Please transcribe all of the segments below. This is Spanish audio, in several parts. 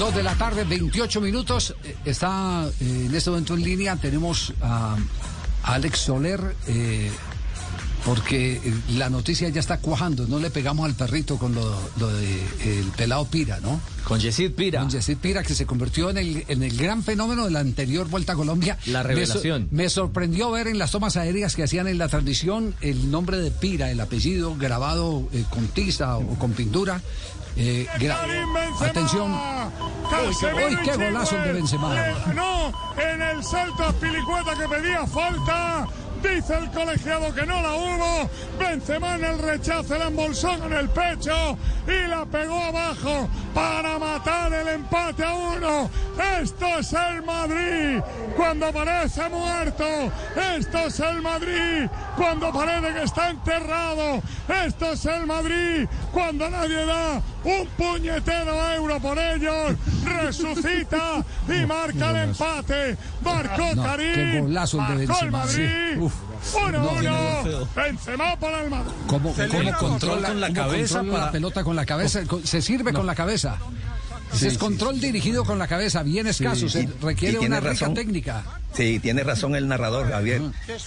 Dos de la tarde, 28 minutos. Eh, Está eh, en este momento en línea. Tenemos a Alex Soler. eh, porque eh, la noticia ya está cuajando. No le pegamos al perrito con lo, lo de el pelado Pira, ¿no? Con Yesid Pira. Con Yesid Pira, que se convirtió en el, en el gran fenómeno de la anterior Vuelta a Colombia. La Me so- revelación. Me, sorprendió ver en las tomas aéreas que hacían en la transmisión el nombre de Pira, el apellido grabado eh, con tiza o con pintura. Eh. Atención. Casemiro Uy, qué golazo de. Benzema. Le ganó en el salto a Pilicueta que pedía falta. Dice el colegiado que no la hubo. Benzema en el rechazo la embolsó en el pecho y la pegó abajo para matar el empate a uno. Esto es el Madrid cuando parece muerto. Esto es el Madrid cuando parece que está enterrado. Esto es el Madrid cuando nadie da un puñetero euro por ellos. Resucita y marca el empate. Marcó No, Karim. marcó el. Madrid. Uf. Uno, No, uno. Benzema para el Madrid. ¿Cómo, Se cómo controla, control con la cómo cabeza controla la para- pelota con la cabeza? Se sirve con la cabeza. Sí, es sí, control dirigido con la cabeza, bien escaso, se requiere una rica razón. técnica. Sí, tiene razón el narrador, Javier,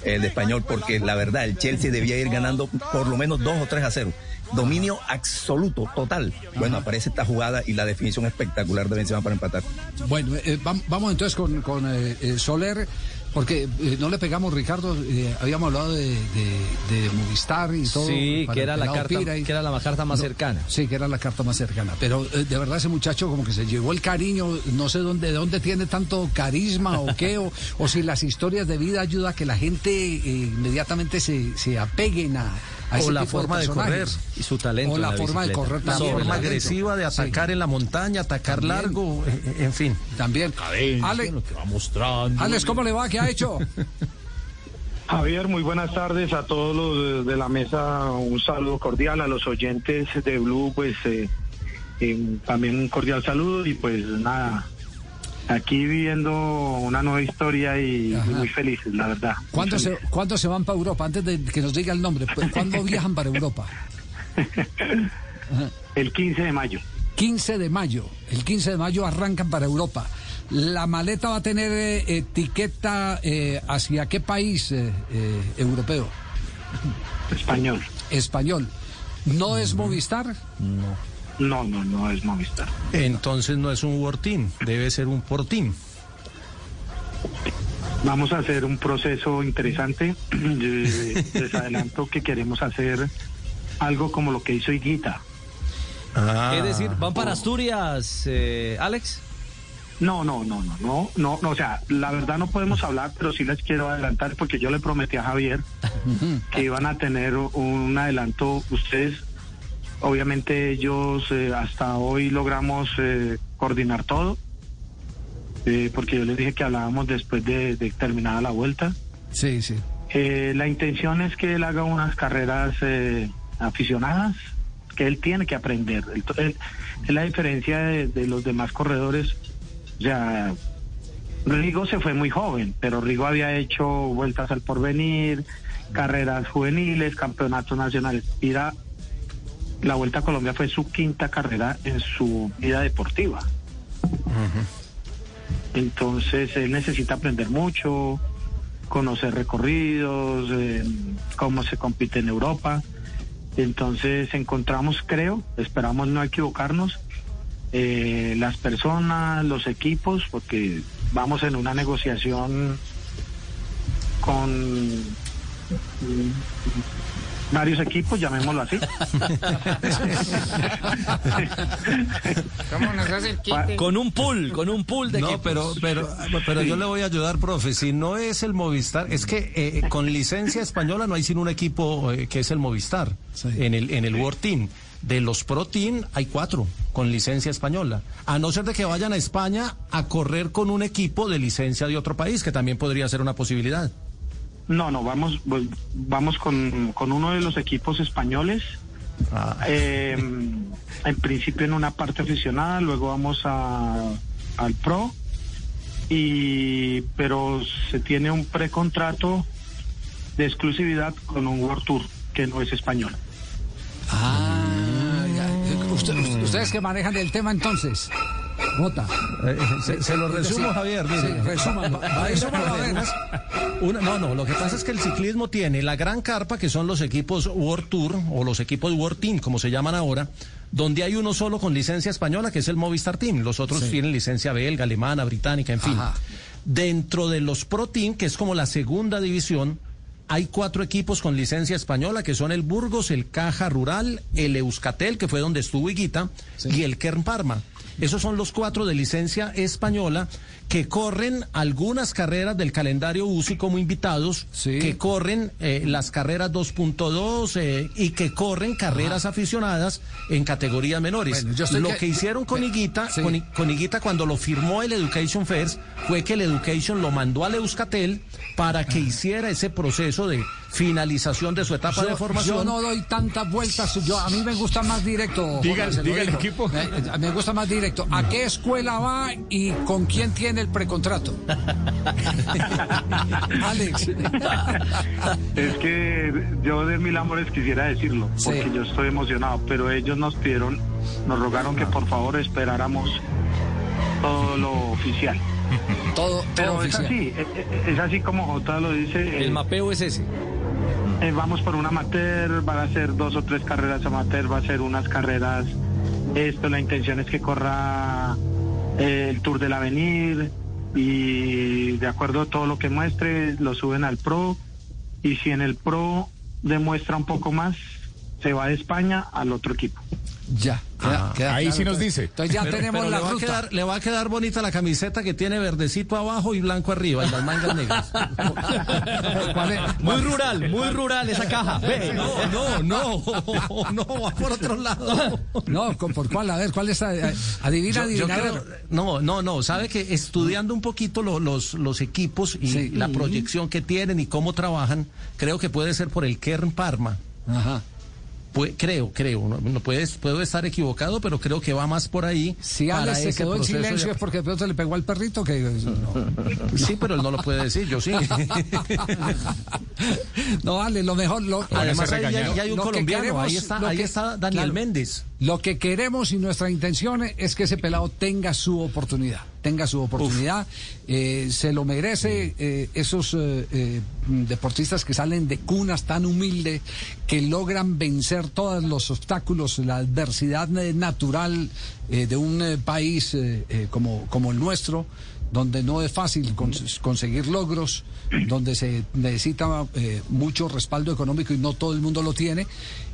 el de español, porque la verdad, el Chelsea debía ir ganando por lo menos 2 o 3 a 0. Dominio absoluto, total. Bueno, aparece esta jugada y la definición espectacular de Benzema para empatar. Bueno, eh, vam- vamos entonces con, con, eh, eh, Soler, porque eh, no le pegamos, Ricardo, eh, habíamos hablado de, de- de Movistar y todo. Sí, que era la carta, y- que era la carta más No, cercana. Sí, que era la carta más cercana. Pero eh, de verdad ese muchacho como que se llevó el cariño, no sé dónde, de dónde tiene tanto carisma o qué, o, o si las historias de vida ayuda a que la gente inmediatamente se, se apeguen a O ese la tipo forma de personajes. correr. Y su talento O la la forma de correr La también. forma talento. agresiva de Sí. atacar en la montaña, atacar También. largo, en fin. También. Ale- Alex, ¿cómo le va? ¿Qué ha hecho? Javier, muy buenas tardes a todos los de la mesa. Un saludo cordial a los oyentes de Blue, pues eh, eh, también un cordial saludo y pues nada, aquí viviendo una nueva historia y, Ajá. muy felices, la verdad. ¿Cuándo se. ¿Cuándo se van para Europa? Antes de que nos diga el nombre, ¿cuándo viajan para Europa? El 15 de mayo. 15 de mayo. El 15 de mayo arrancan para Europa. ¿La maleta va a tener eh, etiqueta eh, hacia qué país eh, eh, europeo? Español. Español. ¿No es Movistar? No, no, no es Movistar. Entonces no es un World Team, debe ser un Porteam. Vamos a hacer un proceso interesante. Eh, Les adelanto que queremos hacer algo como lo que hizo Higuita. Ah. Es decir, van para Asturias, eh, Alex. No, no, no, no, no, no, no, o sea, la verdad no podemos hablar, pero sí les quiero adelantar porque yo le prometí a Javier que iban a tener un adelanto. Ustedes, obviamente ellos eh, hasta hoy logramos eh, coordinar todo, eh, porque yo les dije que hablábamos después de, de terminada la vuelta. Sí, sí. Eh, la intención es que él haga unas carreras aficionadas, que él tiene que aprender. Es la diferencia de, de los demás corredores. O sea, Rigo se fue muy joven, pero Rigo había hecho vueltas al porvenir, carreras juveniles, campeonatos nacionales. Mira, la Vuelta a Colombia fue su quinta carrera en su vida deportiva. Entonces él necesita aprender mucho, conocer recorridos, eh, cómo se compite en Europa. Entonces encontramos, creo, esperamos no equivocarnos, eh, las personas, los equipos, porque vamos en una negociación con varios equipos, llamémoslo así. Con un pool, con un pool de No, equipos. pero, pero, pero yo le voy a ayudar, profe. Si no es el Movistar, es que eh, con licencia española no hay sino un equipo eh, que es el Movistar Sí. en el en el World Team. De los Pro Team hay cuatro con licencia española. A no ser de que vayan a España a correr con un equipo de licencia de otro país, que también podría ser una posibilidad. No, no, vamos, vol- vamos con, con uno de los equipos españoles. Ah, Eh, en principio en una parte aficionada, luego vamos a, al Pro. Y, pero se tiene un precontrato de exclusividad con un World Tour que no es español. Ah, ya. Usted- ustedes que manejan el tema entonces. Eh, se, se lo resumo, Sí, Javier. mire. sí, resuma, va- va- Hay resúmalo, a ver. unas- una- no, no, lo que pasa es que el ciclismo tiene la gran carpa, que son los equipos World Tour o los equipos World Team, como se llaman ahora, donde hay uno solo con licencia española, que es el Movistar Team. Los otros Sí. tienen licencia belga, alemana, británica, en fin. Ajá. Dentro de los Pro Team, que es como la segunda división, hay cuatro equipos con licencia española, que son el Burgos, el Caja Rural, el Euskatel, que fue donde estuvo Higuita, y el Kern Parma. Esos son los cuatro de licencia española que corren algunas carreras del calendario UCI como invitados, Sí. que corren eh, las carreras 2.2 eh, y que corren carreras aficionadas en categorías menores. Bueno, yo estoy Lo que- que hicieron con Higuita, sí. con, con Higuita cuando lo firmó el Education First, fue que el Education lo mandó al Euskatel para que hiciera ese proceso de finalización de su etapa de formación. yo no doy tantas vueltas. Yo, a mí me gusta más directo. Diga- lo diga el equipo. Me, me gusta más directo. ¿A qué escuela va y con quién tiene el precontrato? Alex. Es que yo de mil amores quisiera decirlo, Sí. porque yo estoy emocionado, pero ellos nos pidieron, nos rogaron que por favor esperáramos todo lo oficial. Todo, todo Pero es oficial. así, es, es- es así como J lo dice. El eh, mapeo es ese. Eh, vamos por un amateur, van a ser dos o tres carreras amateur, va a ser unas carreras. Esto, la intención es que corra eh, el Tour del Avenir y de acuerdo a todo lo que muestre, lo suben al Pro. Y si en el Pro demuestra un poco más, se va de España al otro equipo. Ya. Queda- ahí claro. sí nos dice. Entonces ya Pero- tenemos pero la le va, a ruta. quedar, le va a quedar bonita la camiseta que tiene verdecito abajo y blanco arriba y las mangas negras. ¿Cuál es? Muy rural, muy rural esa caja. Ve. No, no, no, no, va por otro lado. No, ¿con- ¿por cuál? A ver, ¿cuál es? Adivina, Yo- yo adivinador. creo- no, no, no, sabe que estudiando un poquito lo- los, los equipos y Sí. la proyección que tienen y cómo trabajan, creo que puede ser por el Kern Parma. Ajá. Creo, creo, no, no puedes, puedo estar equivocado, pero creo que va más por ahí. Si Alex se quedó en silencio es porque de pronto le pegó al perrito que... no. Sí, pero él no lo puede decir, yo sí. No, vale, lo mejor... Lo, Además, ahí regañado. hay, hay un Lo colombiano, queremos- ahí está, ahí que- está Daniel claro. Méndez. Lo que queremos y nuestra intención es que ese pelado tenga su oportunidad, tenga su oportunidad, eh, se lo merece eh, esos eh, eh, deportistas que salen de cunas tan humildes, que logran vencer todos los obstáculos, la adversidad natural eh, de un país como, como el nuestro donde no es fácil cons- conseguir logros, donde se necesita eh, mucho respaldo económico y no todo el mundo lo tiene,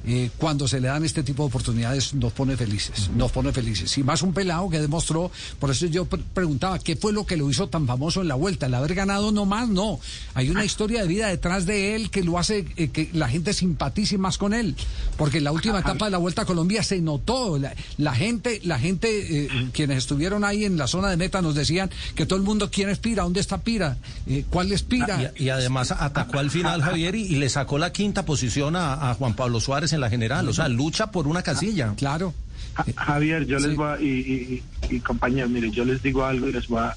eh, cuando se le dan este tipo de oportunidades nos pone felices, nos pone felices. Y más un pelado que demostró, por eso yo pre- preguntaba, ¿qué fue lo que lo hizo tan famoso en la vuelta? ¿El haber ganado no más? No. Hay una historia de vida detrás de él que lo hace eh, que la gente simpatice más con él, porque en la última etapa de la Vuelta a Colombia se notó, la, la gente, la gente, quienes estuvieron ahí en la zona de meta nos decían que todo el mundo, ¿quién es Pira? ¿Dónde está Pira? Eh, ¿Cuál es Pira? Ah, Y, y además atacó al final Javier y, y le sacó la quinta posición a, a Juan Pablo Suárez en la general. O sea, lucha por una casilla. Claro. Ja- Javier, yo Sí. les voy a, y, y, y- y compañeros, mire, yo les digo algo y les voy a...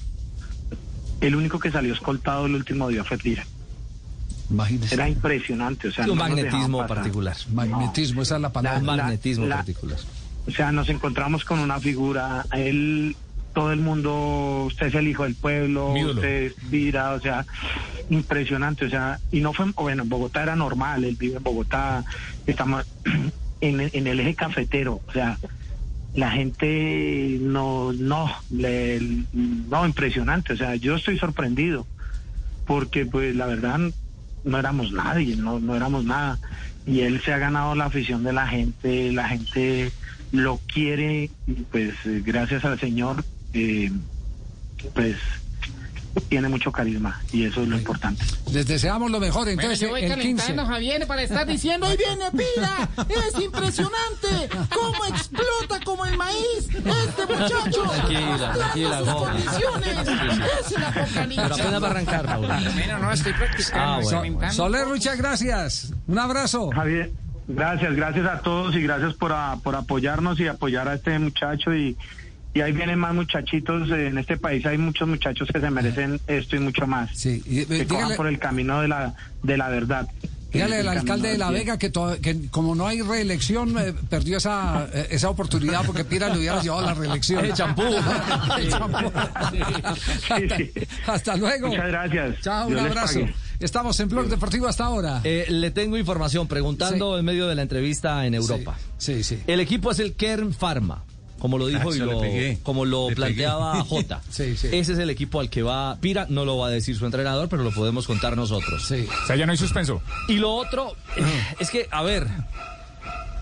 El único que salió escoltado el último día fue Tira. Imagínese. Era impresionante, o sea, un no magnetismo particular. Magnetismo, esa es la palabra. Un La- magnetismo la- particular. O sea, nos encontramos con una figura, él, todo el mundo, usted es el hijo del pueblo, usted es Tira, o sea, impresionante, o sea, y no fue, bueno, en Bogotá era normal, él vive en Bogotá, estamos en, en el eje cafetero, o sea, la gente no, no, le, no, impresionante, o sea, yo estoy sorprendido, porque pues la verdad no éramos nadie, no, no éramos nada, y él se ha ganado la afición de la gente, la gente lo quiere, pues gracias al Señor, eh, pues tiene mucho carisma, y eso es lo importante. Les deseamos lo mejor. Bueno, Entonces, yo voy el 15. calentando, Javier, para estar diciendo, ¡ahí viene Pira! ¡Es impresionante! ¿Cómo explota como el maíz este muchacho! Tranquila, tranquila, sus condiciones! ¡Es el Pero apocalipsis! apenas va a arrancar, Raúl. Bueno, no, estoy practicando. Ah, bueno. Soler, muchas gracias. Un abrazo. Javier, gracias, gracias a todos y gracias por, a- por apoyarnos y apoyar a este muchacho y, y ahí vienen más muchachitos, eh, en este país hay muchos muchachos que se merecen esto y mucho más. Sí, y, eh, que dígale- por el camino de la, de la verdad. Dígale al alcalde de La Vega que, to- que como no hay reelección, eh, perdió esa, eh, esa oportunidad porque Pira le hubiera llevado la reelección. El champú. El champú. Sí, sí. Hasta luego. Muchas gracias. Chao, un Dios les abrazo. Estamos en Blog Deportivo hasta ahora. Eh, le tengo información preguntando Sí. en medio de la entrevista en Europa. Sí, sí. El equipo es el Kern Pharma, como lo dijo Ah, y eso le lo, como lo Le planteaba pegué. Jota. Sí, sí. Ese es el equipo al que va Pira, no lo va a decir su entrenador, pero lo podemos contar nosotros. Sí. O sea, ya no hay suspenso. Y lo otro, es que, a ver,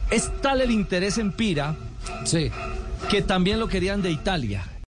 es tal el interés en Pira Sí. que también lo querían de Italia.